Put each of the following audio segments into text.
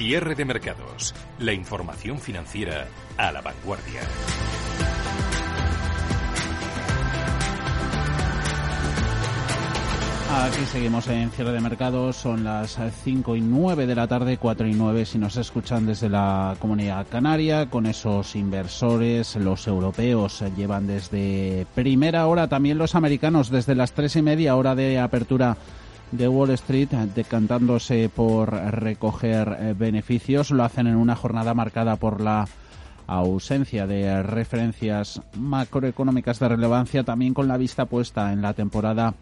Cierre de mercados. La información financiera a la vanguardia. Aquí seguimos en cierre de mercados, son las 5 y 9 de la tarde, 4 y 9 si nos escuchan desde la comunidad canaria, con esos inversores, los europeos llevan desde primera hora, también los americanos desde las 3 y media hora de apertura de Wall Street decantándose por recoger eh, beneficios. Lo hacen en una jornada marcada por la ausencia de referencias macroeconómicas de relevancia, también con la vista puesta en la temporada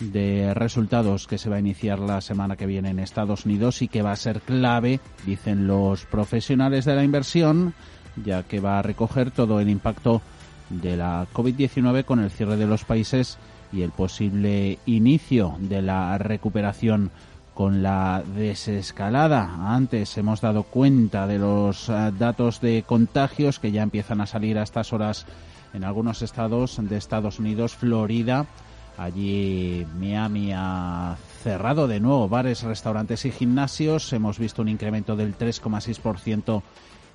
de resultados que se va a iniciar la semana que viene en Estados Unidos y que va a ser clave, dicen los profesionales de la inversión, ya que va a recoger todo el impacto de la COVID-19 con el cierre de los países y el posible inicio de la recuperación con la desescalada. Antes hemos dado cuenta de los eh, datos de contagios que ya empiezan a salir a estas horas en algunos estados de Estados Unidos, Florida. Allí Miami ha cerrado de nuevo bares, restaurantes y gimnasios. Hemos visto un incremento del 3,6%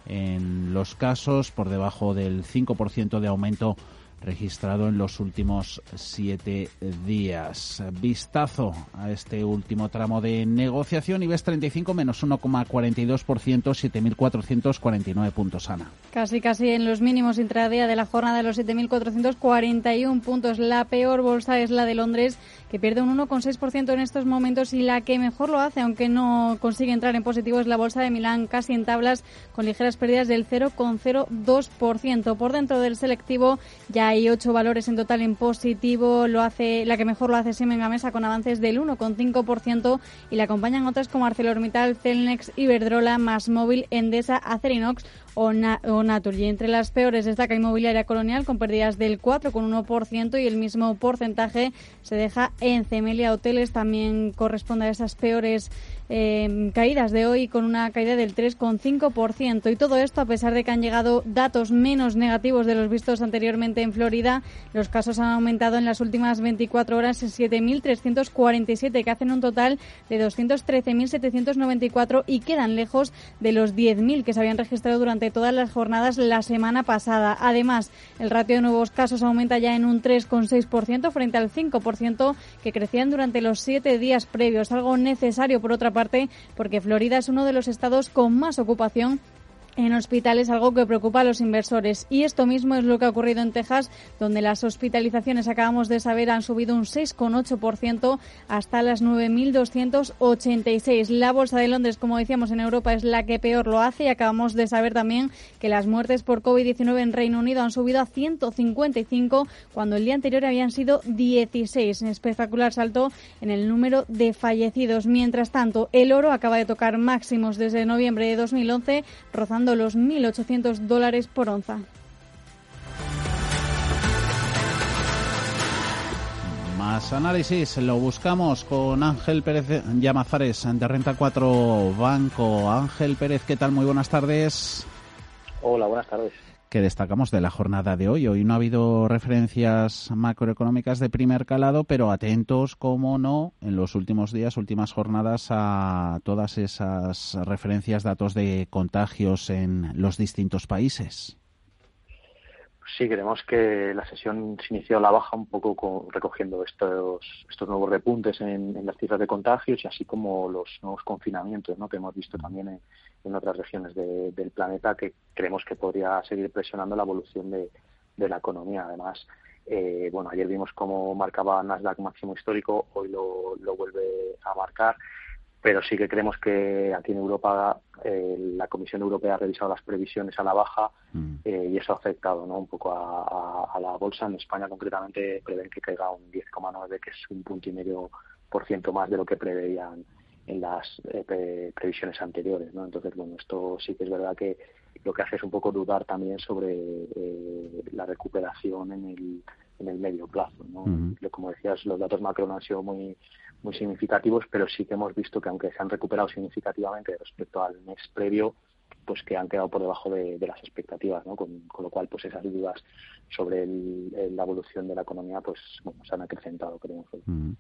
en los casos, por debajo del 5% de aumento registrado en los últimos siete días. Vistazo a este último tramo de negociación. IBEX 35 menos 1,42%, 7.449 puntos, Ana. Casi, casi en los mínimos intradía de la jornada de los 7.441 puntos. La peor bolsa es la de Londres, que pierde un 1,6% en estos momentos y la que mejor lo hace, aunque no consigue entrar en positivo, es la bolsa de Milán, casi en tablas, con ligeras pérdidas del 0,02%. Por dentro del selectivo ya hay ocho valores en total en positivo. Lo hace, la que mejor lo hace Siemens Gamesa con avances del 1,5% y le acompañan otras como ArcelorMittal, Celnex, Iberdrola, Móvil, Endesa, Acerinox o, Naturgy. entre las peores destaca Inmobiliaria Colonial con pérdidas del 4,1% y el mismo porcentaje se deja en Cemelia Hoteles. También corresponde a esas peores eh, caídas de hoy con una caída del 3,5%. Y todo esto a pesar de que han llegado datos menos negativos de los vistos anteriormente en Florida. Los casos han aumentado en las últimas 24 horas en 7.347, que hacen un total de 213.794 y quedan lejos de los 10.000 que se habían registrado durante todas las jornadas la semana pasada. Además, el ratio de nuevos casos aumenta ya en un 3,6% frente al 5% que crecían durante los siete días previos, algo necesario por otra parte porque Florida es uno de los estados con más ocupación en hospitales, algo que preocupa a los inversores. Y esto mismo es lo que ha ocurrido en Texas, donde las hospitalizaciones, acabamos de saber, han subido un 6,8% hasta las 9.286. La Bolsa de Londres, como decíamos, en Europa es la que peor lo hace y acabamos de saber también que las muertes por COVID-19 en Reino Unido han subido a 155 cuando el día anterior habían sido 16. Un espectacular salto en el número de fallecidos. Mientras tanto, el oro acaba de tocar máximos desde noviembre de 2011, rozando los 1.800 dólares por onza. Más análisis lo buscamos con Ángel Pérez Llamazares de Renta 4 Banco. Ángel Pérez, ¿qué tal? Muy buenas tardes. Hola, buenas tardes que destacamos de la jornada de hoy. Hoy no ha habido referencias macroeconómicas de primer calado, pero atentos, como no, en los últimos días, últimas jornadas, a todas esas referencias, datos de contagios en los distintos países. Sí, creemos que la sesión se inició a la baja un poco recogiendo estos, estos nuevos repuntes en, las cifras de contagios y así como los nuevos confinamientos ¿no? que hemos visto también en, en otras regiones del planeta que creemos que podría seguir presionando la evolución de, la economía. Además, eh, bueno, ayer vimos cómo marcaba Nasdaq máximo histórico, hoy lo, vuelve a marcar pero sí que creemos que aquí en Europa eh, la Comisión Europea ha revisado las previsiones a la baja mm. eh, y eso ha afectado ¿no? un poco a, la bolsa. En España concretamente prevén que caiga un 10,9, que es un punto y medio por ciento más de lo que preveían en las eh, previsiones anteriores. ¿no? Entonces, bueno, esto sí que es verdad que lo que hace es un poco dudar también sobre la recuperación en el, en el medio plazo. ¿no? Como decías, los datos macro no han sido muy muy significativos, pero sí que hemos visto que aunque se han recuperado significativamente respecto al mes previo, pues que han quedado por debajo de, las expectativas, ¿no? Con, lo cual, pues esas dudas sobre la evolución de la economía, pues bueno, se han acrecentado, creemos. Mm.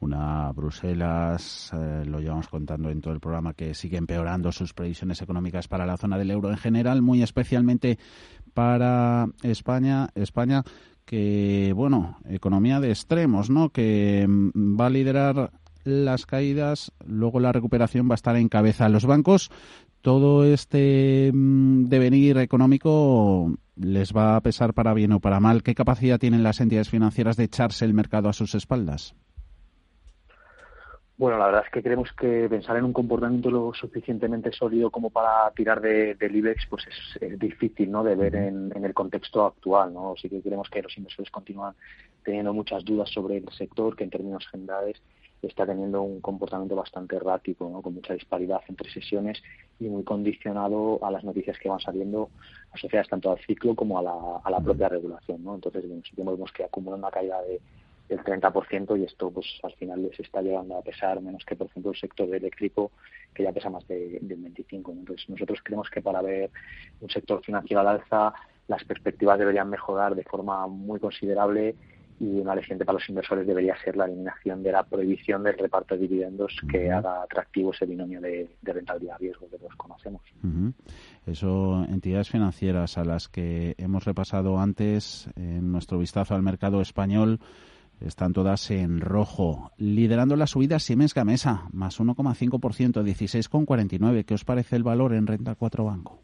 Una Bruselas, eh, lo llevamos contando en todo el programa, que sigue empeorando sus previsiones económicas para la zona del euro en general, muy especialmente para España. España que, bueno, economía de extremos, ¿no? Que mm, va a liderar las caídas, luego la recuperación va a estar en cabeza. Los bancos, todo este mm, devenir económico les va a pesar para bien o para mal. ¿Qué capacidad tienen las entidades financieras de echarse el mercado a sus espaldas? Bueno, la verdad es que creemos que pensar en un comportamiento lo suficientemente sólido como para tirar de, del IBEX pues es, difícil ¿no? de ver en, el contexto actual. ¿no? Sí que creemos que los inversores continúan teniendo muchas dudas sobre el sector, que en términos generales está teniendo un comportamiento bastante errático, ¿no? con mucha disparidad entre sesiones y muy condicionado a las noticias que van saliendo asociadas tanto al ciclo como a la, a la propia regulación. ¿no? Entonces, bueno, sí que vemos que acumula una caída de el 30% y esto pues al final les está llegando a pesar menos que por ejemplo el sector eléctrico que ya pesa más de, del 25 entonces nosotros creemos que para ver un sector financiero al alza las perspectivas deberían mejorar de forma muy considerable y una aliciente para los inversores debería ser la eliminación de la prohibición del reparto de dividendos que haga atractivo ese binomio de, rentabilidad riesgo que todos conocemos. Eso, entidades financieras a las que hemos repasado antes en nuestro vistazo al mercado español, están todas en rojo. Liderando la subida Siemens Gamesa, más 1,5%, 16,49. ¿Qué os parece el valor en renta 4 banco?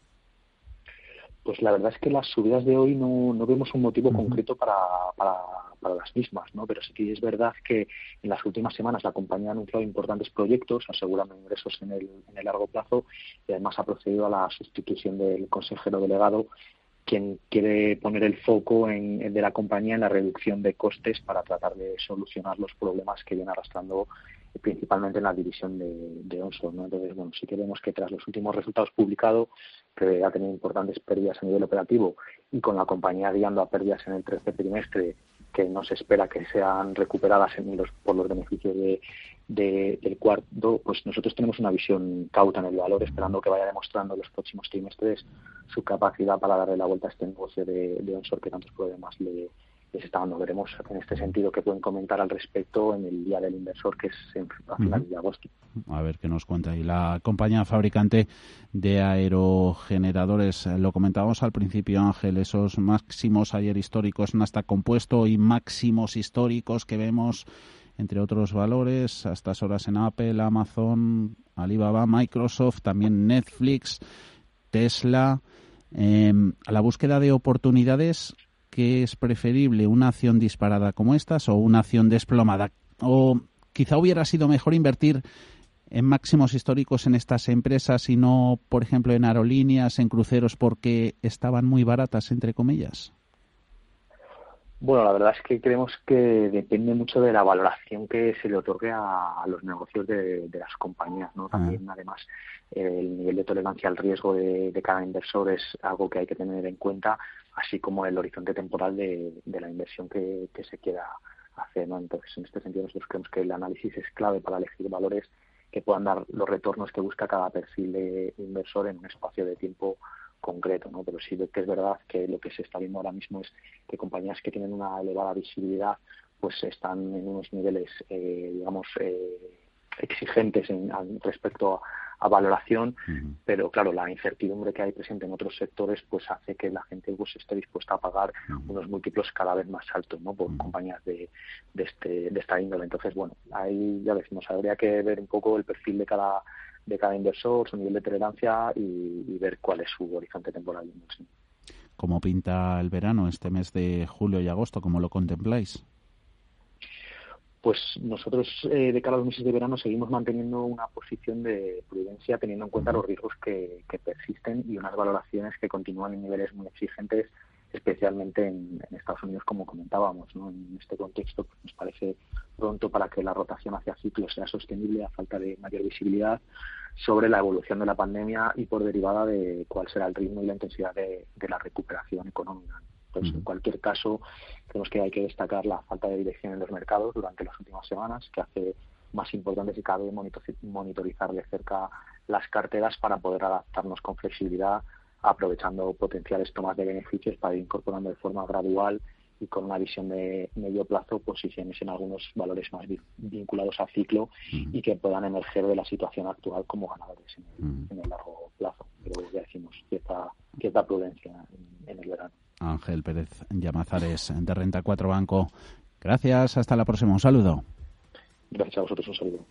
Pues la verdad es que las subidas de hoy no, no vemos un motivo concreto para, para, para, las mismas, ¿no? Pero sí que es verdad que en las últimas semanas la compañía ha anunciado importantes proyectos asegurando ingresos en el, en el largo plazo y además ha procedido a la sustitución del consejero delegado quien quiere poner el foco en, de la compañía en la reducción de costes para tratar de solucionar los problemas que viene arrastrando principalmente en la división de, de ¿no? Entonces, bueno, sí que vemos que tras los últimos resultados publicados, que ha tenido importantes pérdidas a nivel operativo y con la compañía guiando a pérdidas en el tercer trimestre que no se espera que sean recuperadas en los, por los beneficios de, del cuarto, pues nosotros tenemos una visión cauta en el valor, esperando que vaya demostrando en los próximos trimestres su capacidad para darle la vuelta a este negocio de, de onshore que tantos problemas le, les está dando. Veremos en este sentido qué pueden comentar al respecto en el Día del Inversor, que es en, a finales de agosto. A ver qué nos cuenta. Y la compañía fabricante de aerogeneradores, lo comentábamos al principio, Ángel, esos máximos ayer históricos hasta compuesto y máximos históricos que vemos entre otros valores, a estas horas en Apple, Amazon, Alibaba, Microsoft, también Netflix, Tesla. Em, a la búsqueda de oportunidades, ¿qué es preferible? ¿Una acción disparada como estas o una acción desplomada? ¿O quizá hubiera sido mejor invertir en máximos históricos en estas empresas y no, por ejemplo, en aerolíneas, en cruceros, porque estaban muy baratas, entre comillas? Bueno, la verdad es que creemos que depende mucho de la valoración que se le otorgue a, los negocios de, las compañías, ¿no? Ah. También, además, el nivel de tolerancia al riesgo de, cada inversor es algo que hay que tener en cuenta, así como el horizonte temporal de, la inversión que, se quiera hacer, ¿no? Entonces, en este sentido, nosotros creemos que el análisis es clave para elegir valores que puedan dar los retornos que busca cada perfil de inversor en un espacio de tiempo concreto, ¿no? Pero sí que es verdad que lo que se está viendo ahora mismo es que compañías que tienen una elevada visibilidad pues están en unos niveles, eh, digamos, eh, exigentes en, respecto a, valoración, pero claro, la incertidumbre que hay presente en otros sectores pues hace que la gente pues esté dispuesta a pagar unos múltiplos cada vez más altos, ¿no? Por compañías de, de, este, de esta índole. Entonces, bueno, ahí ya decimos, habría que ver un poco el perfil de cada de cada inversor, su nivel de tolerancia y, ver cuál es su horizonte temporal ¿Cómo pinta el verano este mes de julio y agosto? ¿Cómo lo contempláis? Pues nosotros eh, de cara a los meses de verano seguimos manteniendo una posición de prudencia teniendo en cuenta los riesgos que, persisten y unas valoraciones que continúan en niveles muy exigentes, especialmente en, Estados Unidos, como comentábamos. ¿no? En este contexto pues, nos parece pronto para que la rotación hacia ciclos sea sostenible a falta de mayor visibilidad sobre la evolución de la pandemia y por derivada de cuál será el ritmo y la intensidad de la recuperación económica. Entonces, en cualquier caso, creemos que hay que destacar la falta de dirección en los mercados durante las últimas semanas, que hace más importante si cabe monitorizar de cerca las carteras para poder adaptarnos con flexibilidad, aprovechando potenciales tomas de beneficios para ir incorporando de forma gradual y con una visión de medio plazo posiciones en algunos valores más vinculados al ciclo y que puedan emerger de la situación actual como ganadores en el, largo plazo. Pero ya decimos cierta, cierta prudencia en el verano. Ángel Pérez Llamazares de Renta 4 Banco. Gracias, hasta la próxima. Un saludo. Gracias a vosotros, un saludo.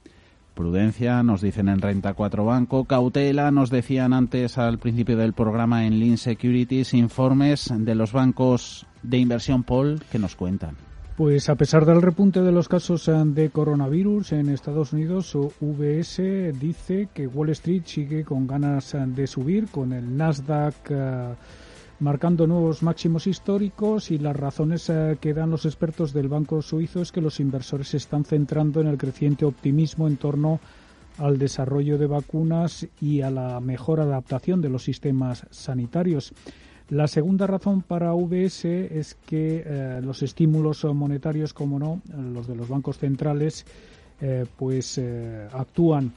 Prudencia, nos dicen en Renta 4 Banco. Cautela, nos decían antes al principio del programa en Lean Securities. Informes de los bancos de inversión, Paul, que nos cuentan. Pues a pesar del repunte de los casos eh, de coronavirus en Estados Unidos, UBS dice que Wall Street sigue con ganas eh, de subir, con el Nasdaq eh, marcando nuevos máximos históricos y las razones eh, que dan los expertos del Banco Suizo es que los inversores se están centrando en el creciente optimismo en torno al desarrollo de vacunas y a la mejor adaptación de los sistemas sanitarios. La segunda razón para UBS es que eh, los estímulos monetarios, como no, los de los bancos centrales, eh, pues actúan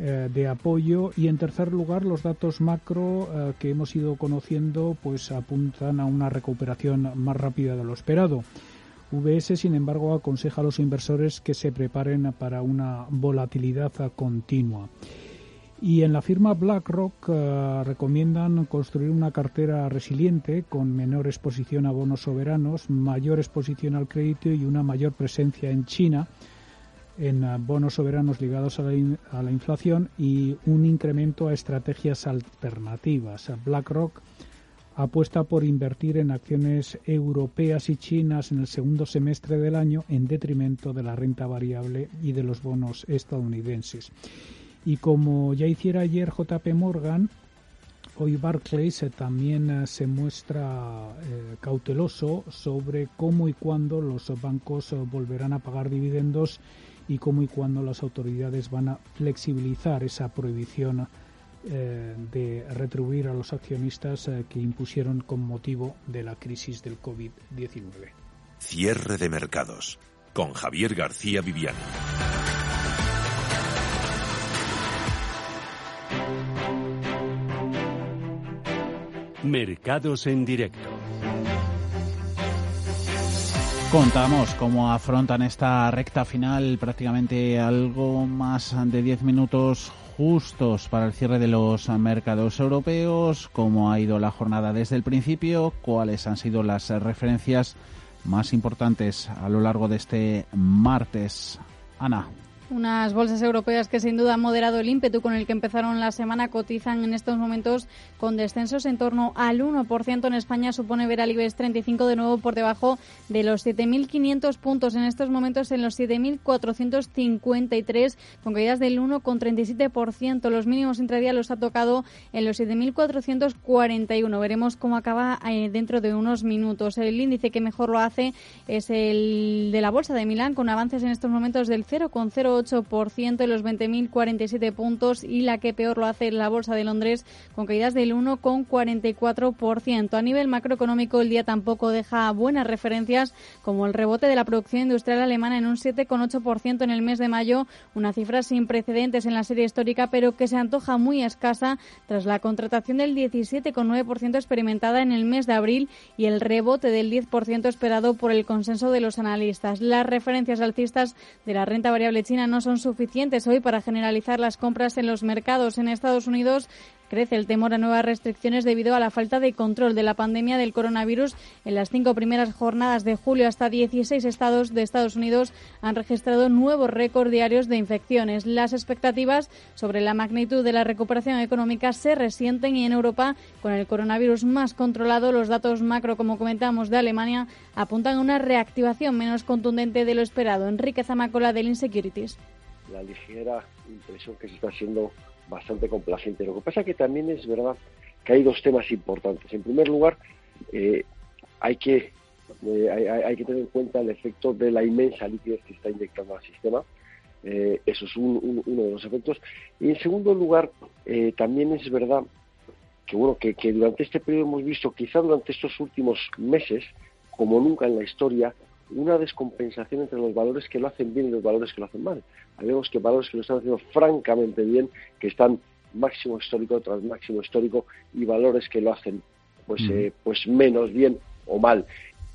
de apoyo y en tercer lugar los datos macro eh, que hemos ido conociendo pues apuntan a una recuperación más rápida de lo esperado. VS, sin embargo, aconseja a los inversores que se preparen para una volatilidad continua. Y en la firma BlackRock eh, recomiendan construir una cartera resiliente con menor exposición a bonos soberanos, mayor exposición al crédito y una mayor presencia en China, en eh, bonos soberanos ligados a la, inflación y un incremento a estrategias alternativas. BlackRock apuesta por invertir en acciones europeas y chinas en el segundo semestre del año en detrimento de la renta variable y de los bonos estadounidenses. Y como ya hiciera ayer JP Morgan, hoy Barclays eh, también eh, se muestra cauteloso sobre cómo y cuándo los bancos volverán a pagar dividendos y cómo y cuándo las autoridades van a flexibilizar esa prohibición eh, de retribuir a los accionistas eh, que impusieron con motivo de la crisis del COVID-19. Cierre de mercados con Javier García Viviani. Mercados en directo. Contamos cómo afrontan esta recta final, prácticamente algo más de 10 minutos justos para el cierre de los mercados europeos, cómo ha ido la jornada desde el principio, cuáles han sido las referencias más importantes a lo largo de este martes. Ana. Unas bolsas europeas que sin duda han moderado el ímpetu con el que empezaron la semana cotizan en estos momentos con descensos en torno al 1%. En España supone ver al IBEX 35 de nuevo por debajo de los 7.500 puntos. En estos momentos en los 7.453 con caídas del 1,37%. Los mínimos intradía los ha tocado en los 7.441. Veremos cómo acaba eh, dentro de unos minutos. El índice que mejor lo hace es el de la Bolsa de Milán con avances en estos momentos del 0,08 8% en los 20.047 puntos y la que peor lo hace la Bolsa de Londres con caídas del 1,44%. A nivel macroeconómico el día tampoco deja buenas referencias como el rebote de la producción industrial alemana en un 7,8% en el mes de mayo, una cifra sin precedentes en la serie histórica pero que se antoja muy escasa tras la contratación del 17,9% experimentada en el mes de abril y el rebote del 10% esperado por el consenso de los analistas. Las referencias alcistas de la renta variable china no son suficientes hoy para generalizar las compras en los mercados. En Estados Unidos crece el temor a nuevas restricciones debido a la falta de control de la pandemia del coronavirus. En las cinco primeras jornadas de julio, hasta 16 estados de Estados Unidos han registrado nuevos récords diarios de infecciones. Las expectativas sobre la magnitud de la recuperación económica se resienten y en Europa, con el coronavirus más controlado, los datos macro, como comentamos, de Alemania apuntan a una reactivación menos contundente de lo esperado. Enrique Zamacola del Insecurities. La ligera impresión que se está haciendo bastante complaciente. Lo que pasa que también es verdad que hay dos temas importantes. En primer lugar, eh, hay que eh, hay, que tener en cuenta el efecto de la inmensa liquidez que está inyectando al sistema. Eh, eso es uno de los efectos. Y en segundo lugar, también es verdad que bueno que durante este periodo hemos visto, quizá durante estos últimos meses, como nunca en la historia, una descompensación entre los valores que lo hacen bien y los valores que lo hacen mal. Vemos que valores que lo están haciendo francamente bien, que están máximo histórico tras máximo histórico, y valores que lo hacen pues, eh, pues menos bien o mal.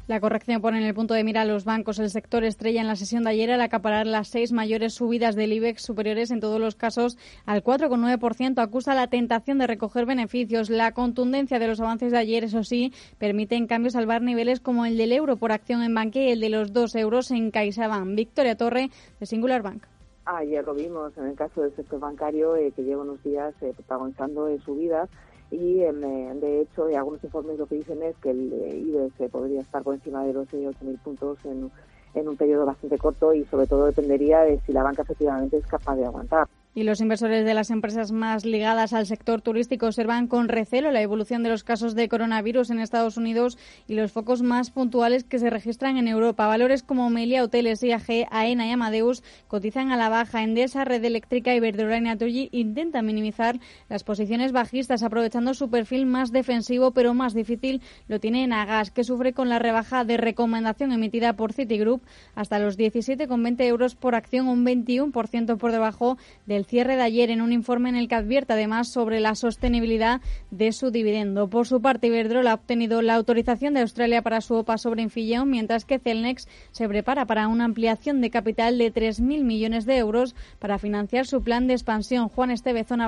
La corrección pone en el punto de mira a los bancos. El sector estrella en la sesión de ayer al acaparar las seis mayores subidas del IBEX superiores en todos los casos al 4,9%. Acusa la tentación de recoger beneficios. La contundencia de los avances de ayer, eso sí, permite en cambio salvar niveles como el del euro por acción en banque y el de los dos euros en CaixaBank. Victoria Torre, de Singular Bank. Ayer lo vimos en el caso del sector bancario, eh, que lleva unos días eh, protagonizando eh, subidas y eh, de hecho algunos informes lo que dicen es que el IBEX podría estar por encima de los 8.000 puntos en un periodo bastante corto y sobre todo dependería de si la banca efectivamente es capaz de aguantar. Y los inversores de las empresas más ligadas al sector turístico observan con recelo la evolución de los casos de coronavirus en Estados Unidos y los focos más puntuales que se registran en Europa. Valores como Melia, Hoteles, IAG, AENA y Amadeus cotizan a la baja. Endesa, Red Eléctrica Verdura y Naturgy intentan minimizar las posiciones bajistas aprovechando su perfil más defensivo pero más difícil lo tiene en Agas que sufre con la rebaja de recomendación emitida por Citigroup hasta los 17,20 euros por acción, un 21% por debajo del cierre de ayer en un informe en el que advierte además sobre la sostenibilidad de su dividendo. Por su parte, Iberdrola ha obtenido la autorización de Australia para su OPA sobre Infillón, mientras que Celnex se prepara para una ampliación de capital de 3.000 millones de euros para financiar su plan de expansión. Juan Estevez, Zona.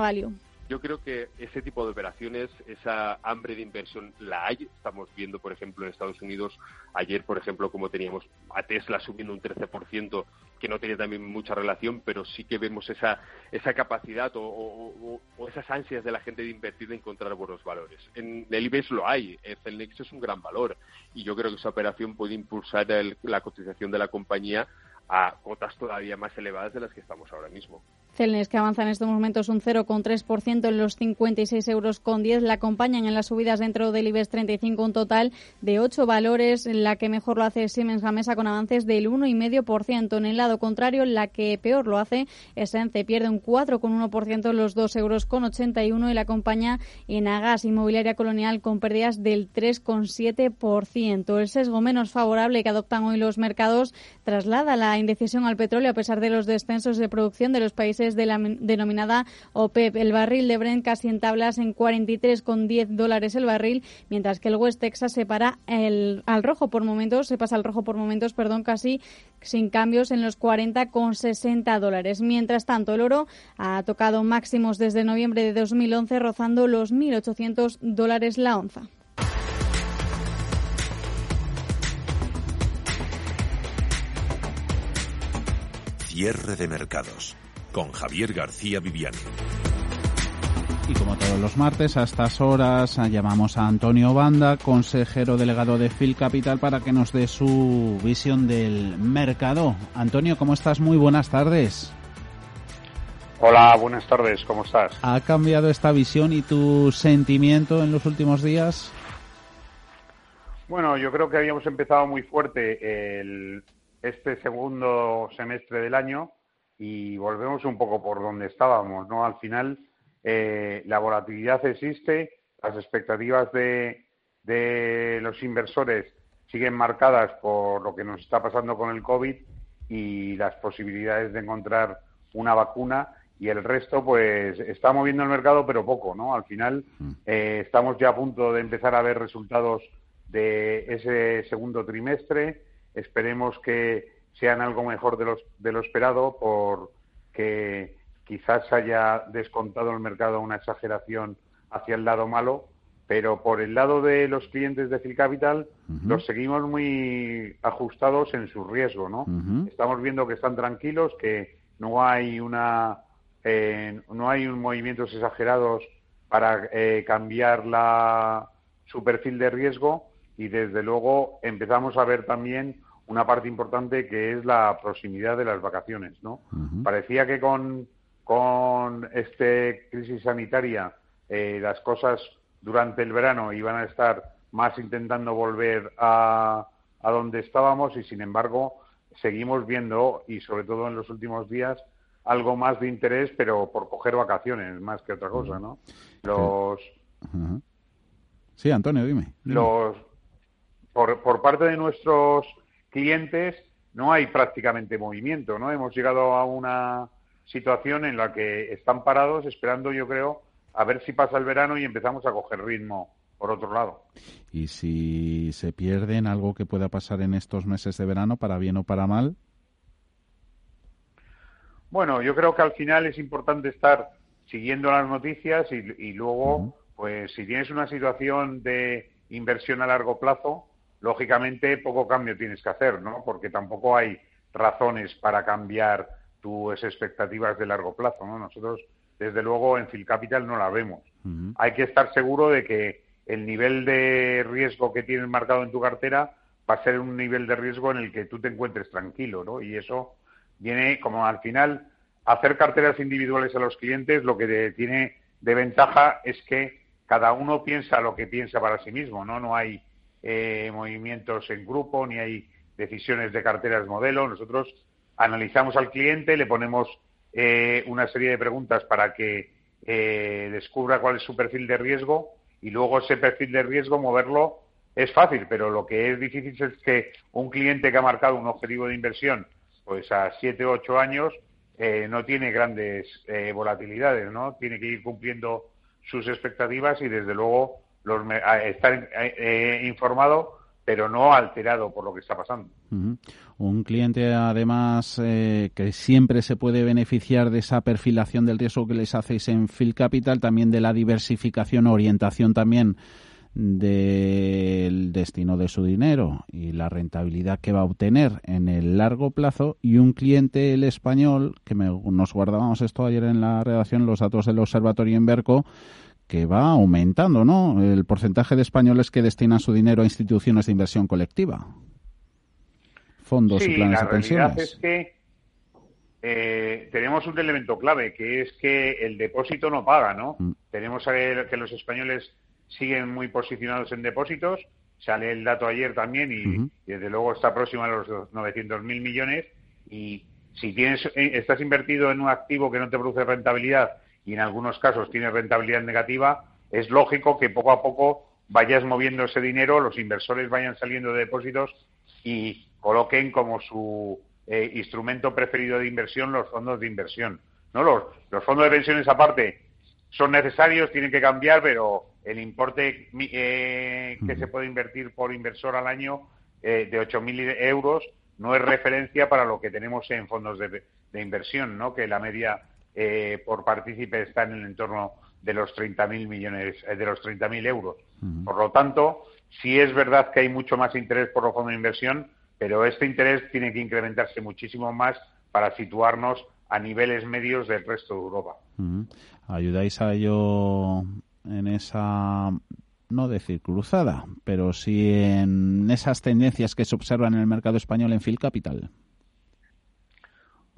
Yo creo que ese tipo de operaciones, esa hambre de inversión la hay. Estamos viendo, por ejemplo, en Estados Unidos, ayer, por ejemplo, como teníamos a Tesla subiendo un 13%, que no tenía también mucha relación, pero sí que vemos esa, esa capacidad o, esas ansias de la gente de invertir, de encontrar buenos valores. En el IBEX lo hay, el Celnex es un gran valor y yo creo que esa operación puede impulsar la cotización de la compañía a cotas todavía más elevadas de las que estamos ahora mismo. Celnes, que avanza en estos momentos un 0,3% en los 56 euros con 10, la acompañan en las subidas dentro del IBEX 35, un total de 8 valores. La que mejor lo hace Siemens Gamesa con avances del 1,5%. En el lado contrario, la que peor lo hace es ENCE, pierde un 4,1% en los 2 euros con 81 y la acompaña en Agas Inmobiliaria Colonial con pérdidas del 3,7%. El sesgo menos favorable que adoptan hoy los mercados traslada la indecisión al petróleo a pesar de los descensos de producción de los países de la denominada OPEP. El barril de Brent casi en tablas en 43,10 dólares el barril, mientras que el West Texas se para el, al rojo por momentos, se pasa al rojo por momentos, perdón, casi sin cambios en los 40,60 dólares. Mientras tanto, el oro ha tocado máximos desde noviembre de 2011, rozando los 1.800 dólares la onza. Cierre de mercados con Javier García Viviani. Y como todos los martes, a estas horas llamamos a Antonio Banda, consejero delegado de Phil Capital, para que nos dé su visión del mercado. Antonio, ¿cómo estás? Muy buenas tardes. Hola, buenas tardes, ¿cómo estás? ¿Ha cambiado esta visión y tu sentimiento en los últimos días? Bueno, yo creo que habíamos empezado muy fuerte el, este segundo semestre del año y volvemos un poco por donde estábamos, ¿no? Al final, eh, la volatilidad existe, las expectativas de, de los inversores siguen marcadas por lo que nos está pasando con el COVID y las posibilidades de encontrar una vacuna y el resto pues está moviendo el mercado pero poco, ¿no? Al final mm. eh, estamos ya a punto de empezar a ver resultados de ese segundo trimestre. Esperemos que sean algo mejor de, los, de lo esperado porque quizás haya descontado el mercado una exageración hacia el lado malo, pero por el lado de los clientes de Phil Capital los seguimos muy ajustados en su riesgo, ¿no? Estamos viendo que están tranquilos, que no hay una eh, no hay un movimientos exagerados para eh, cambiar la, su perfil de riesgo y desde luego empezamos a ver también una parte importante que es la proximidad de las vacaciones, ¿no? Parecía que con, con este crisis sanitaria eh, las cosas durante el verano iban a estar más intentando volver a, a donde estábamos y sin embargo seguimos viendo y sobre todo en los últimos días algo más de interés pero por coger vacaciones más que otra cosa, ¿no? Los Sí, Antonio, dime. Los por, por parte de nuestros clientes no hay prácticamente movimiento, ¿no? Hemos llegado a una situación en la que están parados esperando, yo creo, a ver si pasa el verano y empezamos a coger ritmo por otro lado. Y si se pierden algo que pueda pasar en estos meses de verano, para bien o para mal. Bueno, yo creo que al final es importante estar siguiendo las noticias y, luego, pues si tienes una situación de inversión a largo plazo, lógicamente poco cambio tienes que hacer, ¿no? Porque tampoco hay razones para cambiar tus expectativas de largo plazo, ¿no? Nosotros, desde luego, en Phil Capital no la vemos. Hay que estar seguro de que el nivel de riesgo que tienes marcado en tu cartera va a ser un nivel de riesgo en el que tú te encuentres tranquilo, ¿no? Y eso viene como al final hacer carteras individuales a los clientes lo que tiene de ventaja es que cada uno piensa lo que piensa para sí mismo, ¿no? No hay eh, movimientos en grupo ni hay decisiones de carteras modelo. Nosotros analizamos al cliente, le ponemos eh, una serie de preguntas para que eh, descubra cuál es su perfil de riesgo y luego ese perfil de riesgo moverlo es fácil, pero lo que es difícil es que un cliente que ha marcado un objetivo de inversión pues a 7 o 8 años eh, no tiene grandes eh, volatilidades, ¿no? Tiene que ir cumpliendo sus expectativas y desde luego los, estar eh, informado pero no alterado por lo que está pasando. Un cliente, además, que siempre se puede beneficiar de esa perfilación del riesgo que les hacéis en Phil Capital, también de la diversificación, orientación también del destino de su dinero y la rentabilidad que va a obtener en el largo plazo y un cliente el español que nos guardábamos esto ayer en la redacción los datos del observatorio en Berco que va aumentando no el porcentaje de españoles que destinan su dinero a instituciones de inversión colectiva fondos y planes de pensiones es que eh, tenemos un elemento clave que es que el depósito no paga no mm. tenemos que los españoles siguen muy posicionados en depósitos. Sale el dato ayer también y, desde luego está próximo a los 900.000 millones. Y si tienes, eh, estás invertido en un activo que no te produce rentabilidad y en algunos casos tienes rentabilidad negativa, es lógico que poco a poco vayas moviendo ese dinero, los inversores vayan saliendo de depósitos y coloquen como su eh, instrumento preferido de inversión los fondos de inversión. ¿no? Los, los fondos de pensiones aparte son necesarios, tienen que cambiar, pero el importe eh, que se puede invertir por inversor al año eh, de 8.000 euros no es referencia para lo que tenemos en fondos de, inversión, ¿no? que la media eh, por partícipe está en el entorno de los 30.000 millones, de los 30.000 euros. Por lo tanto, sí es verdad que hay mucho más interés por los fondos de inversión, pero este interés tiene que incrementarse muchísimo más para situarnos a niveles medios del resto de Europa. ¿Ayudáis a ello en esa, no decir cruzada, pero sí en esas tendencias que se observan en el mercado español en Phil Capital?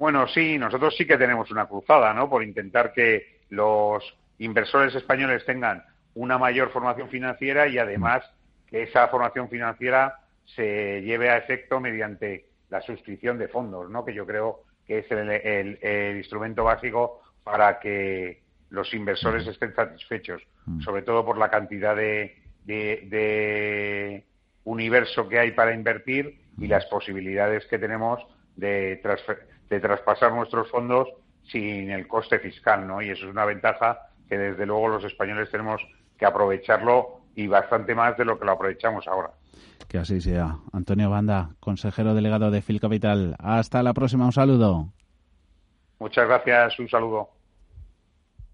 Bueno, sí, nosotros sí que tenemos una cruzada, ¿no? Por intentar que los inversores españoles tengan una mayor formación financiera y además que esa formación financiera se lleve a efecto mediante la suscripción de fondos, ¿no? Que yo creo que es el instrumento básico para que los inversores estén satisfechos, mm. sobre todo por la cantidad de, de, universo que hay para invertir y las posibilidades que tenemos de, de traspasar nuestros fondos sin el coste fiscal, ¿no? Y eso es una ventaja que desde luego los españoles tenemos que aprovecharlo y bastante más de lo que lo aprovechamos ahora. Que así sea. Antonio Banda, consejero delegado de Phil Capital. Hasta la próxima. Un saludo. Muchas gracias. Un saludo.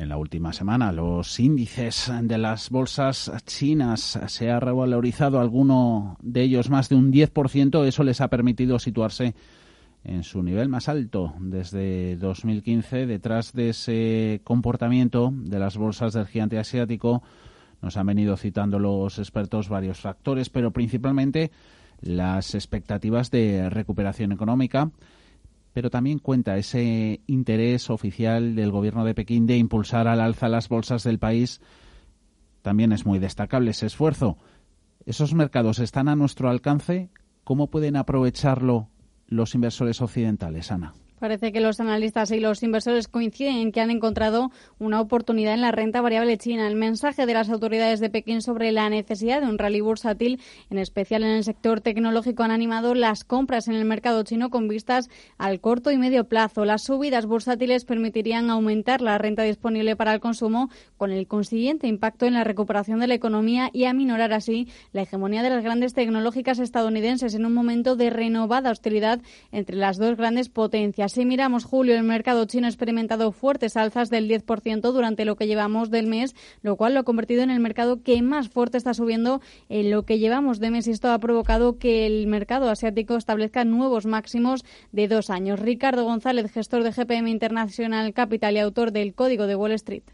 En la última semana, los índices de las bolsas chinas se ha revalorizado alguno de ellos más de un 10%. Eso les ha permitido situarse en su nivel más alto desde 2015. Detrás de ese comportamiento de las bolsas del gigante asiático, nos han venido citando los expertos varios factores, pero principalmente las expectativas de recuperación económica pero también cuenta ese interés oficial del gobierno de Pekín de impulsar al alza las bolsas del país. También es muy destacable ese esfuerzo. ¿Esos mercados están a nuestro alcance? ¿Cómo pueden aprovecharlo los inversores occidentales, Ana? Parece que los analistas y los inversores coinciden en que han encontrado una oportunidad en la renta variable china. El mensaje de las autoridades de Pekín sobre la necesidad de un rally bursátil, en especial en el sector tecnológico, han animado las compras en el mercado chino con vistas al corto y medio plazo. Las subidas bursátiles permitirían aumentar la renta disponible para el consumo, con el consiguiente impacto en la recuperación de la economía y aminorar así la hegemonía de las grandes tecnológicas estadounidenses en un momento de renovada hostilidad entre las dos grandes potencias. Si miramos julio, el mercado chino ha experimentado fuertes alzas del 10% durante lo que llevamos del mes, lo cual lo ha convertido en el mercado que más fuerte está subiendo en lo que llevamos de mes. Y esto ha provocado que el mercado asiático establezca nuevos máximos de dos años. Ricardo González, gestor de GPM International Capital y autor del Código de Wall Street.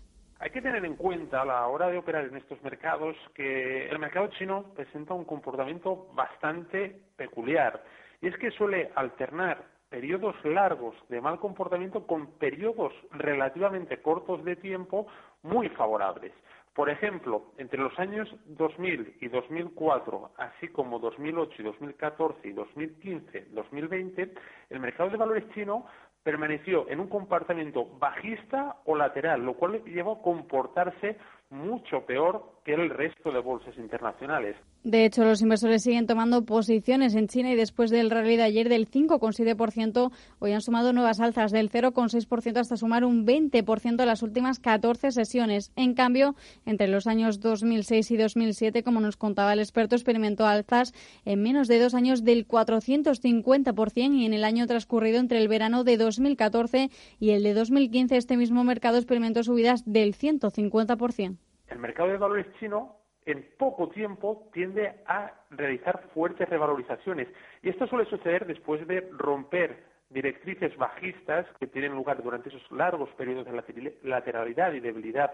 Hay que tener en cuenta a la hora de operar en estos mercados que el mercado chino presenta un comportamiento bastante peculiar y es que suele alternar periodos largos de mal comportamiento con periodos relativamente cortos de tiempo muy favorables. Por ejemplo, entre los años 2000 y 2004, así como 2008 y 2014 y 2015, 2020, el mercado de valores chino permaneció en un comportamiento bajista o lateral, lo cual llevó a comportarse mucho peor que el resto de bolsas internacionales. De hecho, los inversores siguen tomando posiciones en China y después del rally de ayer del 5,7%, hoy han sumado nuevas alzas del 0,6% hasta sumar un 20% en las últimas 14 sesiones. En cambio, entre los años 2006 y 2007, como nos contaba el experto, experimentó alzas en menos de dos años del 450% y en el año transcurrido entre el verano de 2014 y el de 2015 este mismo mercado experimentó subidas del 150% el mercado de valores chino en poco tiempo tiende a realizar fuertes revalorizaciones. Y esto suele suceder después de romper directrices bajistas que tienen lugar durante esos largos periodos de lateralidad y debilidad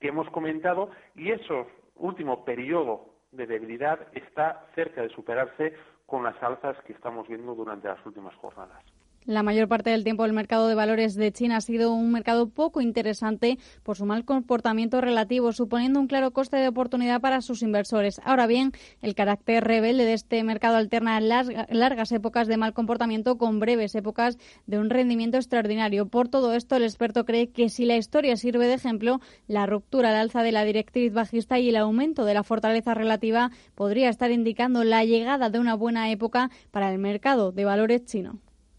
que hemos comentado y ese último periodo de debilidad está cerca de superarse con las alzas que estamos viendo durante las últimas jornadas. La mayor parte del tiempo el mercado de valores de China ha sido un mercado poco interesante por su mal comportamiento relativo, suponiendo un claro coste de oportunidad para sus inversores. Ahora bien, el carácter rebelde de este mercado alterna largas épocas de mal comportamiento con breves épocas de un rendimiento extraordinario. Por todo esto, el experto cree que si la historia sirve de ejemplo, la ruptura al alza de la directriz bajista y el aumento de la fortaleza relativa podría estar indicando la llegada de una buena época para el mercado de valores chino.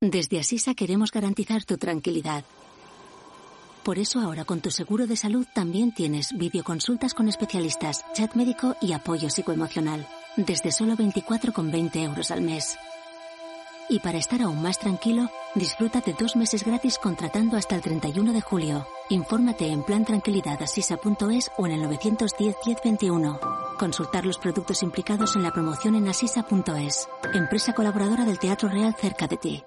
Desde Asisa queremos garantizar tu tranquilidad. Por eso ahora con tu seguro de salud también tienes videoconsultas con especialistas, chat médico y apoyo psicoemocional. Desde solo 24,20 euros al mes. Y para estar aún más tranquilo, disfruta de dos meses gratis contratando hasta el 31 de julio. Infórmate en plantranquilidadasisa.es o en el 910 1021. Consultar los productos implicados en la promoción en asisa.es. Empresa colaboradora del Teatro Real cerca de ti.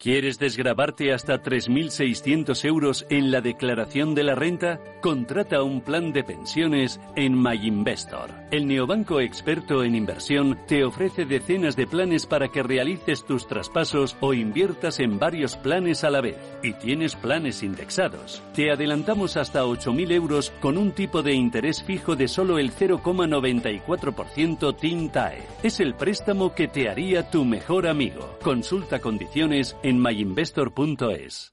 ¿Quieres desgrabarte hasta 3.600 euros en la declaración de la renta? Contrata un plan de pensiones en MyInvestor. El neobanco experto en inversión te ofrece decenas de planes para que realices tus traspasos o inviertas en varios planes a la vez. Y tienes planes indexados. Te adelantamos hasta 8.000 euros con un tipo de interés fijo de solo el 0,94% TINTAE. Es el préstamo que te haría tu mejor amigo. Consulta condiciones en myinvestor.es.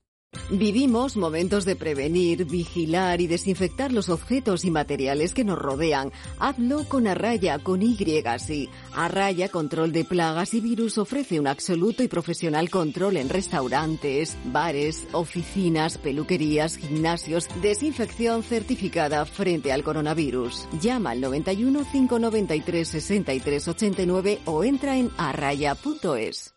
Vivimos momentos de prevenir, vigilar y desinfectar los objetos y materiales que nos rodean. Hazlo con Arraya, con Y, sí. Arraya Control de Plagas y Virus ofrece un absoluto y profesional control en restaurantes, bares, oficinas, peluquerías, gimnasios, desinfección certificada frente al coronavirus. Llama al 91 593 63 89 o entra en arraya.es.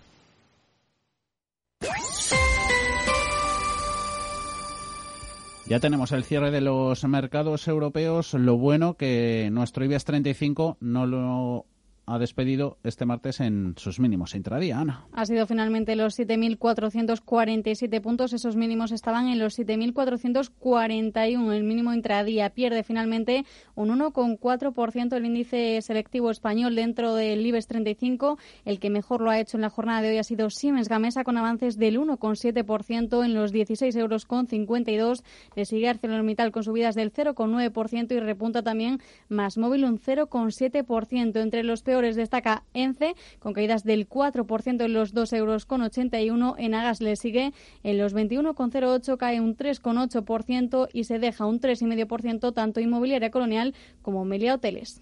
Ya tenemos el cierre de los mercados europeos. Lo bueno que nuestro IBEX 35 no lo ha despedido este martes en sus mínimos intradía, Ana. Ha sido finalmente los 7.447 puntos. Esos mínimos estaban en los 7.441. El mínimo intradía pierde finalmente un 1,4% el índice selectivo español dentro del IBEX 35. El que mejor lo ha hecho en la jornada de hoy ha sido Siemens Gamesa con avances del 1,7% en los 16,52 euros. Le sigue ArcelorMittal con subidas del 0,9% y repunta también más móvil un 0,7%. Entre los peores destaca ENCE, con caídas del 4% en los 2,81 euros. Con 81. En Agas le sigue en los 21,08, cae un 3,8% y se deja un 3,5% tanto inmobiliaria colonial como Melia Hoteles.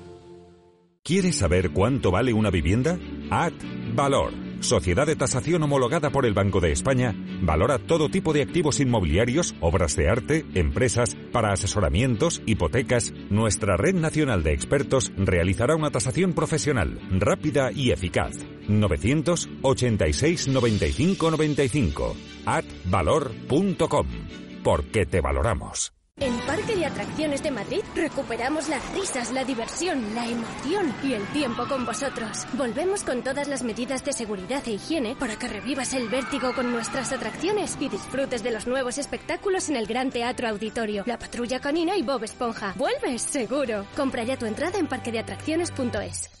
¿Quieres saber cuánto vale una vivienda? Ad Valor. Sociedad de tasación homologada por el Banco de España, valora todo tipo de activos inmobiliarios, obras de arte, empresas, para asesoramientos, hipotecas. Nuestra red nacional de expertos realizará una tasación profesional, rápida y eficaz. 986 95 95. advalor.com. Porque te valoramos. En Parque de Atracciones de Madrid recuperamos las risas, la diversión, la emoción y el tiempo con vosotros. Volvemos con todas las medidas de seguridad e higiene para que revivas el vértigo con nuestras atracciones y disfrutes de los nuevos espectáculos en el Gran Teatro Auditorio, La Patrulla Canina y Bob Esponja. ¡Vuelves, seguro! Compra ya tu entrada en parquedeatracciones.es.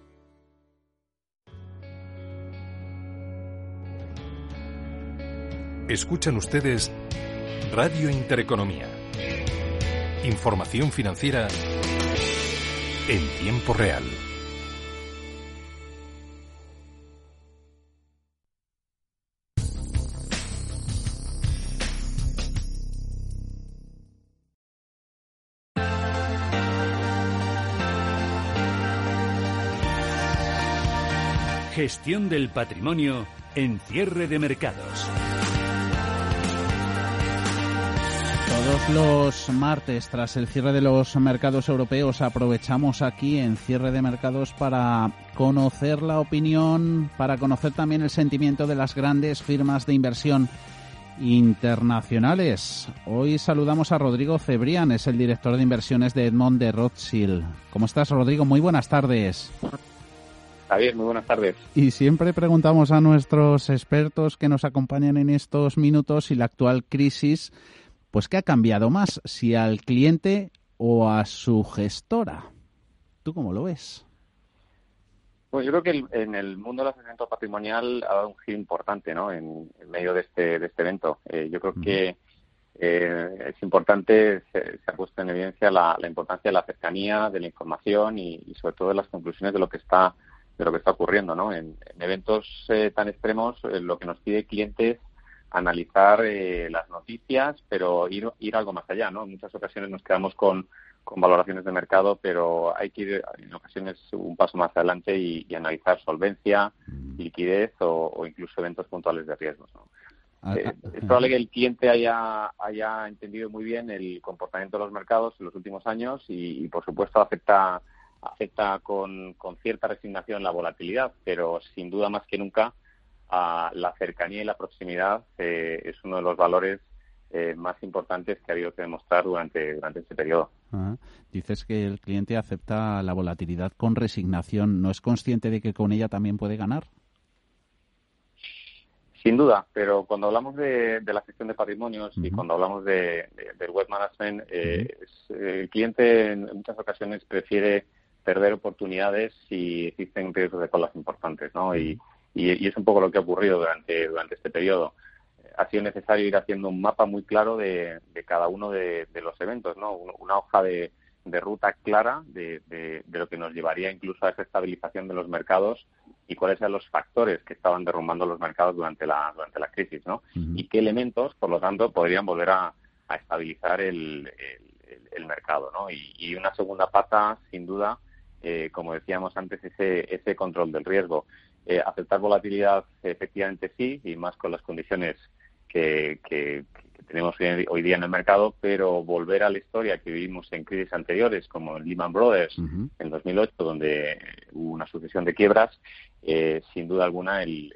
Escuchan ustedes Radio Intereconomía. Información financiera en tiempo real. Gestión del patrimonio en cierre de mercados. Todos los martes, tras el cierre de los mercados europeos, aprovechamos aquí en cierre de mercados para conocer la opinión, para conocer también el sentimiento de las grandes firmas de inversión internacionales. Hoy saludamos a Rodrigo Cebrián, es el director de inversiones de Edmond de Rothschild. ¿Cómo estás, Rodrigo? Muy buenas tardes. Javier, muy buenas tardes. Y siempre preguntamos a nuestros expertos que nos acompañan en estos minutos si la actual crisis, pues, ¿qué ha cambiado más? Si al cliente o a su gestora. ¿Tú cómo lo ves? Pues yo creo que en el mundo del asesoramiento patrimonial ha dado un giro importante, ¿no? En, medio de este, de este evento. Eh, yo creo que eh, es importante, se, ha puesto en evidencia la, importancia de la cercanía, de la información y, sobre todo de las conclusiones de lo que está de lo que está ocurriendo, ¿no? En, eventos eh, tan extremos, lo que nos pide el analizar las noticias, pero ir, ir algo más allá, ¿no? En muchas ocasiones nos quedamos con con valoraciones de mercado, pero hay que ir en ocasiones un paso más adelante y, analizar solvencia, mm. liquidez o, incluso eventos puntuales de riesgos. Ah, eh, ah, es probable que el cliente haya, haya entendido muy bien el comportamiento de los mercados en los últimos años y, por supuesto, afecta, afecta con, cierta resignación la volatilidad, pero sin duda más que nunca la cercanía y la proximidad eh, es uno de los valores eh, más importantes que ha habido que demostrar durante, durante este periodo. Dices que el cliente acepta la volatilidad con resignación. ¿No es consciente de que con ella también puede ganar? Sin duda, pero cuando hablamos de, la gestión de patrimonios y cuando hablamos de, del web management, eh, el cliente en muchas ocasiones prefiere perder oportunidades si existen riesgos de colas importantes, ¿no? Y, y, es un poco lo que ha ocurrido durante, durante este periodo ha sido necesario ir haciendo un mapa muy claro de, cada uno de, los eventos, ¿no? Una hoja de, ruta clara de, lo que nos llevaría incluso a esa estabilización de los mercados y cuáles eran los factores que estaban derrumbando los mercados durante la, durante la crisis, ¿no? Y qué elementos, por lo tanto, podrían volver a, estabilizar el, mercado, ¿no? Y, una segunda pata, sin duda, eh, como decíamos antes, ese, ese control del riesgo. Eh, aceptar volatilidad, efectivamente sí, y más con las condiciones que, tenemos hoy día en el mercado, pero volver a la historia que vivimos en crisis anteriores, como en Lehman Brothers en 2008, donde hubo una sucesión de quiebras, eh, sin duda alguna es,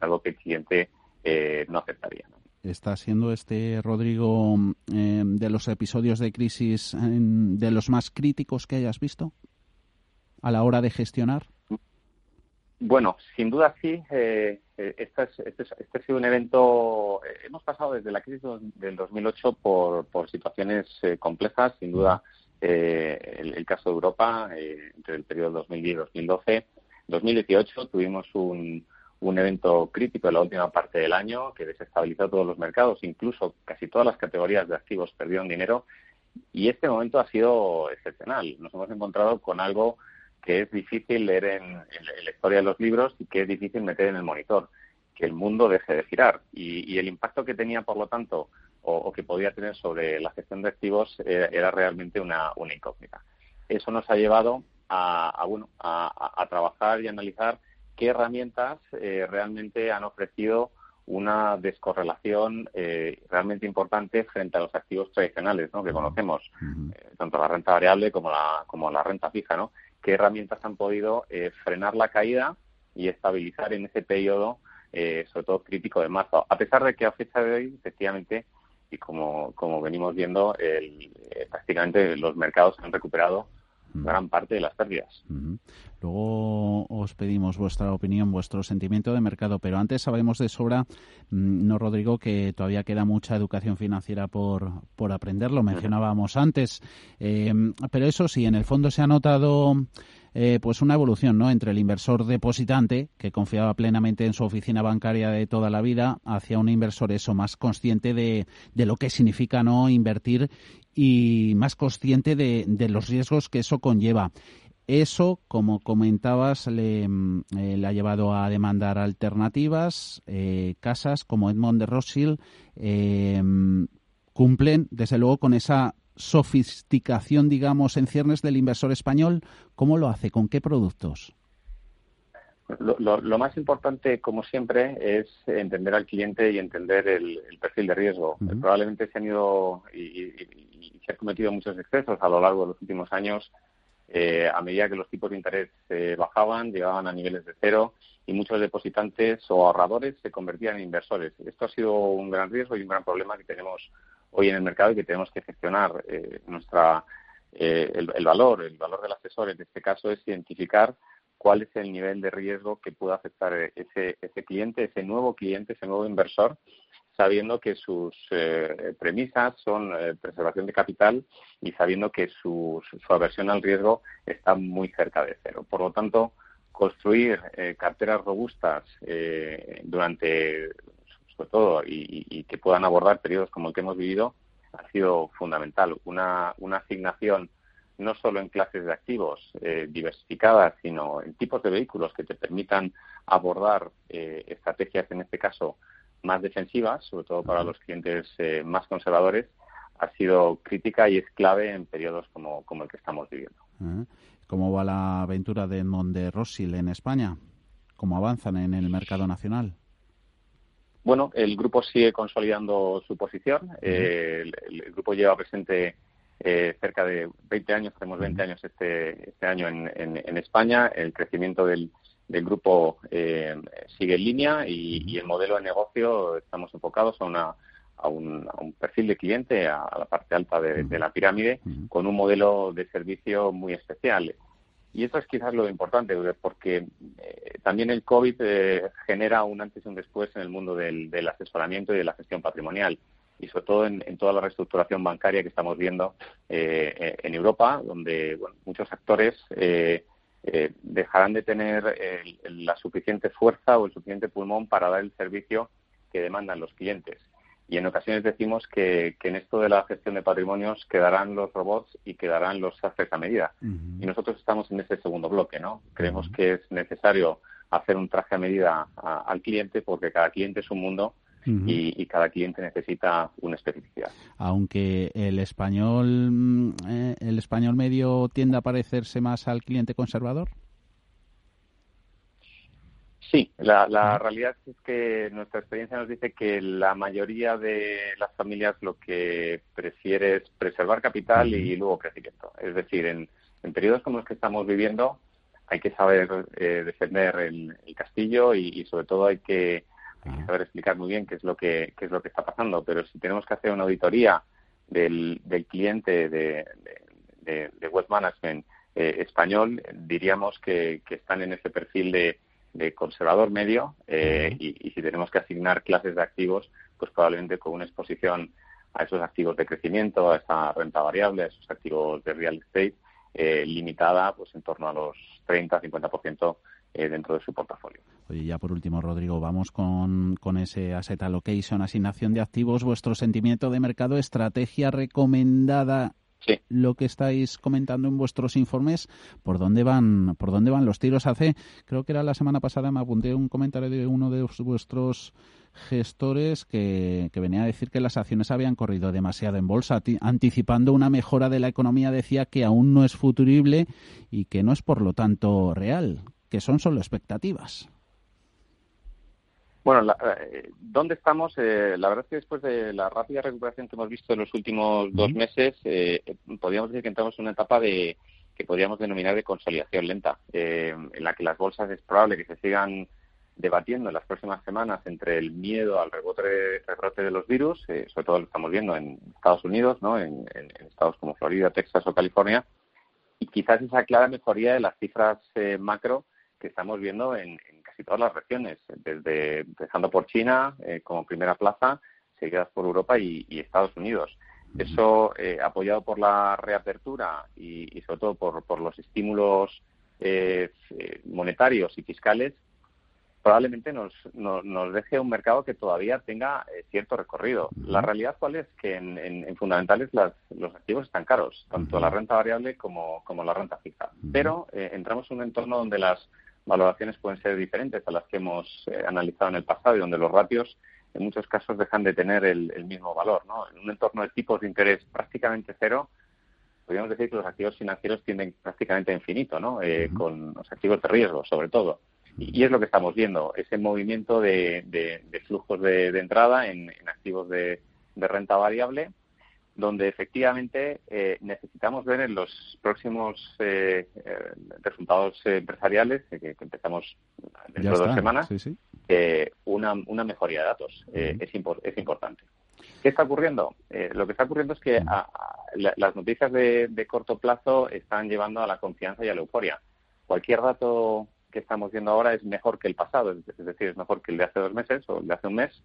algo que el cliente eh, no aceptaría. ¿Está siendo este, Rodrigo, eh, de los episodios de crisis de los más críticos que hayas visto a la hora de gestionar? Bueno, sin duda sí. Eh, eh este, este, este, ha sido un evento. Eh, hemos pasado desde la crisis del 2008 por, por situaciones eh, complejas. Sin duda, el, el, caso de Europa, entre el periodo 2010 y 2012. En 2018 tuvimos un, un evento crítico en la última parte del año que desestabilizó todos los mercados, incluso casi todas las categorías de activos perdieron dinero. Y este momento ha sido excepcional. Nos hemos encontrado con algo que es difícil leer en, la historia de los libros y que es difícil meter en el monitor, que el mundo deje de girar. Y, el impacto que tenía, por lo tanto, o, que podía tener sobre la gestión de activos eh, era, realmente una, incógnita. Eso nos ha llevado a, bueno, a, trabajar y analizar qué herramientas eh, realmente han ofrecido una descorrelación eh, realmente importante frente a los activos tradicionales ¿no? que conocemos, tanto la renta variable como la, como la renta fija. ¿no? Qué herramientas han podido eh, frenar la caída y estabilizar en ese periodo, eh, sobre todo crítico de marzo. A pesar de que a fecha de hoy, efectivamente, y como, como venimos viendo, el, eh, prácticamente los mercados han recuperado gran parte de las pérdidas. Luego os pedimos vuestra opinión, vuestro sentimiento de mercado, pero antes sabemos de sobra, mm, no Rodrigo, que todavía queda mucha educación financiera por, por aprender, lo mencionábamos antes, eh, pero eso sí, en el fondo se ha notado eh, pues una evolución ¿no? entre el inversor depositante, que confiaba plenamente en su oficina bancaria de toda la vida, hacia un inversor eso más consciente de, de lo que significa no invertir y más consciente de, de los riesgos que eso conlleva. Eso, como comentabas, le, mm, eh, ha llevado a demandar alternativas. Eh, casas como Edmond de Rothschild cumplen, desde luego, con esa sofisticación, digamos, en ciernes del inversor español? ¿Cómo lo hace? ¿Con qué productos? Lo, más importante, como siempre, es entender al cliente y entender el, perfil de riesgo. Probablemente se han ido y, se han cometido muchos excesos a lo largo de los últimos años eh, a medida que los tipos de interés eh, bajaban, llegaban a niveles de cero y muchos depositantes o ahorradores se convertían en inversores. Esto ha sido un gran riesgo y un gran problema que tenemos hoy en el mercado y que tenemos que gestionar. Eh, nuestra, el, el, valor, el valor del asesor en este caso es identificar cuál es el nivel de riesgo que pueda afectar ese, ese cliente, ese nuevo cliente, ese nuevo inversor sabiendo que sus eh, premisas son eh, preservación de capital y sabiendo que su, aversión al riesgo está muy cerca de cero. Por lo tanto, construir eh, carteras robustas durante, sobre todo, y, que puedan abordar periodos como el que hemos vivido, ha sido fundamental. Una, una asignación no solo en clases de activos diversificadas, sino en tipos de vehículos que te permitan abordar estrategias, en este caso, más defensivas, sobre todo para los clientes eh, más conservadores, ha sido crítica y es clave en periodos como, el que estamos viviendo. ¿Cómo va la aventura de Edmond de Rossil en España? ¿Cómo avanzan en el mercado nacional? Bueno, el grupo sigue consolidando su posición. el, grupo lleva presente eh, cerca de 20 años, tenemos 20 años este, este año en, en España. El crecimiento del, del grupo eh, sigue en línea y, el modelo de negocio estamos enfocados a, una, a, un, perfil de cliente, a, la parte alta de, la pirámide, con un modelo de servicio muy especial. Y eso es quizás lo importante, porque eh, también el COVID eh, genera un antes y un después en el mundo del, asesoramiento y de la gestión patrimonial y sobre todo en, toda la reestructuración bancaria que estamos viendo en Europa, donde muchos actores eh, dejarán de tener la suficiente fuerza o el suficiente pulmón para dar el servicio que demandan los clientes. Y en ocasiones decimos que, en esto de la gestión de patrimonios quedarán los robots y quedarán los haces a medida. Y nosotros estamos en ese segundo bloque, ¿no? Creemos que es necesario hacer un traje a medida al cliente porque cada cliente es un mundo y, cada cliente necesita una especificidad. Aunque el español, mm, eh, el español medio tiende a parecerse más al cliente conservador. Sí, la, realidad es que nuestra experiencia nos dice que la mayoría de las familias lo que prefiere es preservar capital y luego crecimiento. Es decir, en, periodos como los que estamos viviendo hay que saber eh, defender el, castillo y, sobre todo hay que hay que saber explicar muy bien qué es lo que qué es lo que está pasando. Pero si tenemos que hacer una auditoría del, del cliente de, de, de Wealth Management eh, español diríamos que, que, están en ese perfil de, de conservador medio eh, y, y, si tenemos que asignar clases de activos pues probablemente con una exposición a esos activos de crecimiento a esa renta variable a esos activos de real estate eh, limitada pues en torno a los 30 50% eh, dentro de su portafolio. Oye, ya por último, Rodrigo, vamos con, con ese asset allocation, asignación de activos, vuestro sentimiento de mercado, estrategia recomendada lo que estáis comentando en vuestros informes, ¿por dónde van, por dónde van los tiros? Hace, creo que era la semana pasada, me apunté un comentario de uno de vuestros gestores que, que venía a decir que las acciones habían corrido demasiado en bolsa, anticipando una mejora de la economía, decía que aún no es futurible y que no es por lo tanto real que son solo expectativas. Bueno, eh, ¿dónde estamos? Eh, la verdad es que después de la rápida recuperación que hemos visto en los últimos dos meses, eh, podríamos decir que entramos en una etapa de que podríamos denominar de consolidación lenta, en la que las bolsas es probable que se sigan debatiendo en las próximas semanas entre el miedo al rebote, rebrote de los virus, sobre todo lo estamos viendo en Estados Unidos, ¿no? en, estados como Florida, Texas o California, y quizás esa clara mejoría de las cifras macro que estamos viendo en, casi todas las regiones, desde empezando por China eh, como primera plaza, seguidas por Europa y, Estados Unidos. Eso, eh, apoyado por la reapertura y, sobre todo por, los estímulos eh, monetarios y fiscales, probablemente nos, nos, deje un mercado que todavía tenga cierto recorrido. La realidad cuál es que en, fundamentales los activos están caros, tanto la renta variable como, como la renta fija. Pero entramos en un entorno donde las valoraciones pueden ser diferentes a las que hemos eh, analizado en el pasado y donde los ratios en muchos casos dejan de tener el, mismo valor. ¿no? En un entorno de tipos de interés prácticamente cero, podríamos decir que los activos financieros tienden prácticamente a infinito, ¿no? Eh, con los activos de riesgo, sobre todo. Y, es lo que estamos viendo, ese movimiento de, flujos de, entrada en, activos de, renta variable donde efectivamente eh, necesitamos ver en los próximos eh, eh, resultados empresariales, que, empezamos dentro de dos semanas, una, una, mejoría de datos. es, es importante. ¿Qué está ocurriendo? lo que está ocurriendo es que las noticias de, de, corto plazo están llevando a la confianza y a la euforia. Cualquier dato que estamos viendo ahora es mejor que el pasado, es decir, es mejor que el de hace dos meses o el de hace un mes,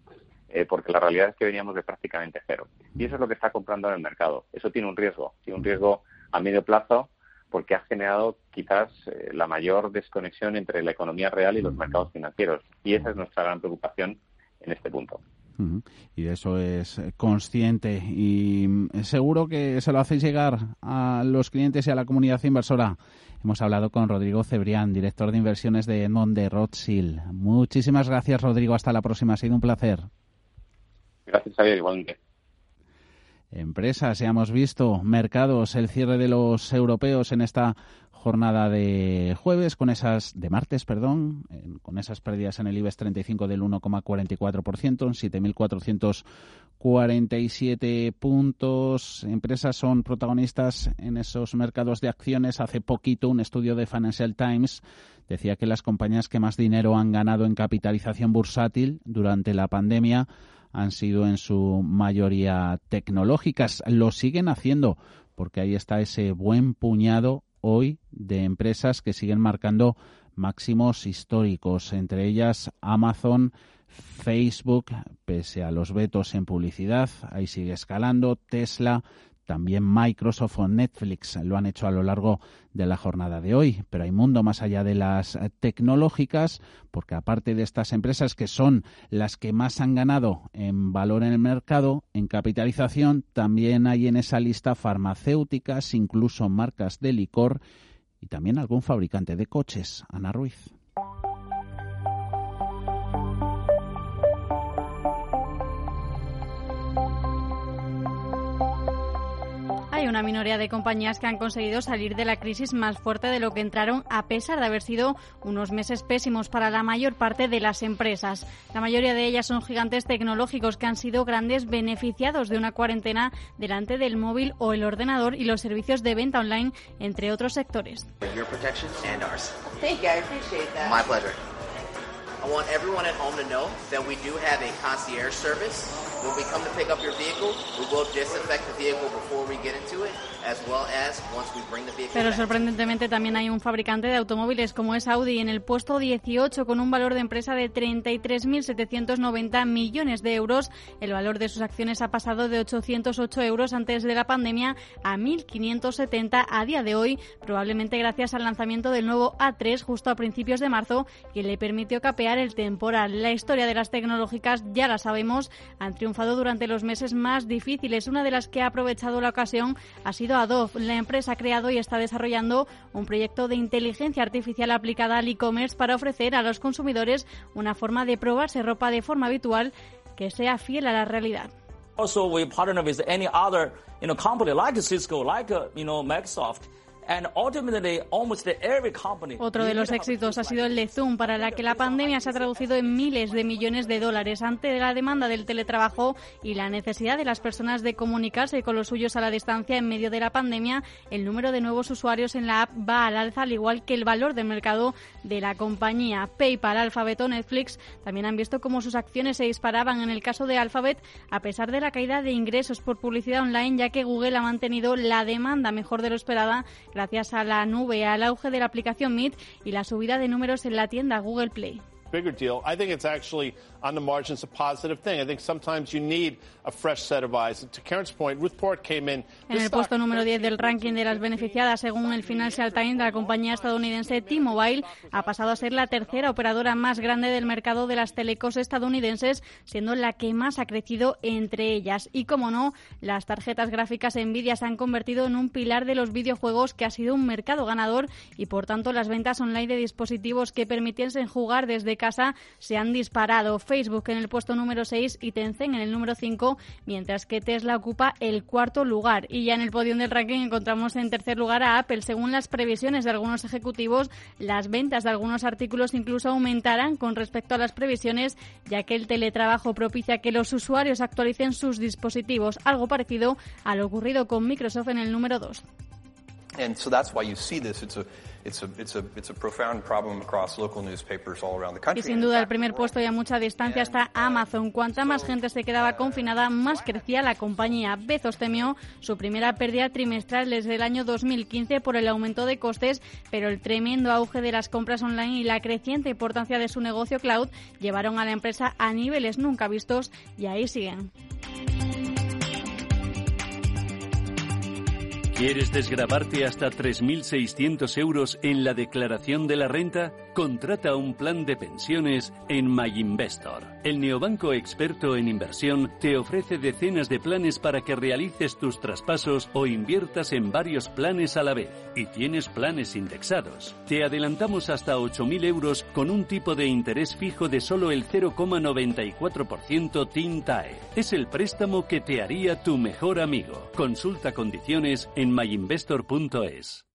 eh, porque la realidad es que veníamos de prácticamente cero. Y eso es lo que está comprando en el mercado. Eso tiene un riesgo, tiene un riesgo a medio plazo porque ha generado quizás eh, la mayor desconexión entre la economía real y los mercados financieros. Y esa es nuestra gran preocupación en este punto. Y de eso es consciente. Y mm, seguro que se lo hacéis llegar a los clientes y a la comunidad inversora. Hemos hablado con Rodrigo Cebrián, director de inversiones de Edmond de Rothschild. Muchísimas gracias, Rodrigo. Hasta la próxima. Ha sido un placer. Gracias, Javier. Igualmente. Empresas, ya hemos visto mercados, el cierre de los europeos en esta jornada de jueves con esas de martes, perdón, con esas pérdidas en el IBEX 35 del 1,44%, en 7.447 puntos. Empresas son protagonistas en esos mercados de acciones. Hace poquito un estudio de Financial Times decía que las compañías que más dinero han ganado en capitalización bursátil durante la pandemia han sido en su mayoría tecnológicas. Lo siguen haciendo porque ahí está ese buen puñado hoy de empresas que siguen marcando máximos históricos, entre ellas Amazon, Facebook, pese a los vetos en publicidad, ahí sigue escalando, Tesla, también Microsoft o Netflix lo han hecho a lo largo de la jornada de hoy, pero hay mundo más allá de las tecnológicas, porque aparte de estas empresas que son las que más han ganado en valor en el mercado, en capitalización, también hay en esa lista farmacéuticas, incluso marcas de licor y también algún fabricante de coches. Ana Ruiz. Una minoría de compañías que han conseguido salir de la crisis más fuerte de lo que entraron, a pesar de haber sido unos meses pésimos para la mayor parte de las empresas. La mayoría de ellas son gigantes tecnológicos que han sido grandes beneficiados de una cuarentena delante del móvil o el ordenador y los servicios de venta online, entre otros sectores. I want everyone at home to know that we do have a concierge service. When we come to pick up your vehicle, we will disinfect the vehicle before we get into it. Pero sorprendentemente también hay un fabricante de automóviles como es Audi en el puesto 18 con un valor de empresa de 33.790 millones de euros. El valor de sus acciones ha pasado de 808 euros antes de la pandemia a 1.570 a día de hoy, probablemente gracias al lanzamiento del nuevo A3 justo a principios de marzo que le permitió capear el temporal. La historia de las tecnológicas ya la sabemos, triunfado durante los meses más difíciles. Una de las que ha aprovechado la ocasión ha sido Adobe. La empresa ha creado y está desarrollando un proyecto de inteligencia artificial aplicada al e-commerce para ofrecer a los consumidores una forma de probarse ropa de forma habitual que sea fiel a la realidad. Also, we partner with any other, you know, company like Cisco, like, uh, you know, Microsoft. Otro de los éxitos ha sido el de Zoom, para la que la pandemia se ha traducido en miles de millones de dólares. Ante la demanda del teletrabajo y la necesidad de las personas de comunicarse con los suyos a la distancia en medio de la pandemia, el número de nuevos usuarios en la app va al alza, al igual que el valor del mercado de la compañía. PayPal, Alphabet o Netflix también han visto cómo sus acciones se disparaban en el caso de Alphabet, a pesar de la caída de ingresos por publicidad online, ya que Google ha mantenido la demanda mejor de lo esperada gracias a la nube, al auge de la aplicación Meet y la subida de números en la tienda Google Play. bigger deal. I think it's actually on the margins a positive thing. I think sometimes you need a fresh set of eyes. To Karen's point, Ruth Port came in. En el puesto número 10 del ranking de las beneficiadas, según el Financial Times, la compañía estadounidense T-Mobile ha pasado a ser la tercera operadora más grande del mercado de las telecos estadounidenses, siendo la que más ha crecido entre ellas. Y como no, las tarjetas gráficas Nvidia se han convertido en un pilar de los videojuegos que ha sido un mercado ganador y por tanto las ventas online de dispositivos que permitiesen jugar desde de casa se han disparado. En el puesto número 6 y Tencent en el número 5, mientras que Tesla ocupa el cuarto lugar. Y ya en el podio del ranking encontramos en tercer lugar a Apple. Según las previsiones de algunos ejecutivos, las ventas de algunos artículos incluso aumentarán con respecto a las previsiones, ya que el teletrabajo propicia que los usuarios actualicen sus dispositivos, algo parecido a lo ocurrido con Microsoft en el número 2. Y sin duda el primer puesto y a mucha distancia está Amazon. Cuanta más gente se quedaba confinada, más crecía la compañía. Bezos temió su primera pérdida trimestral desde el año 2015 por el aumento de costes, pero el tremendo auge de las compras online y la creciente importancia de su negocio cloud llevaron a la empresa a niveles nunca vistos y ahí siguen. ¿Quieres desgrabarte hasta 3.600 euros en la declaración de la renta? Contrata un plan de pensiones en MyInvestor. El neobanco experto en inversión te ofrece decenas de planes para que realices tus traspasos o inviertas en varios planes a la vez. Y tienes planes indexados. Te adelantamos hasta 8.000 euros con un tipo de interés fijo de solo el 0,94% TINTAE. Es el préstamo que te haría tu mejor amigo. Consulta condiciones en myinvestor.es.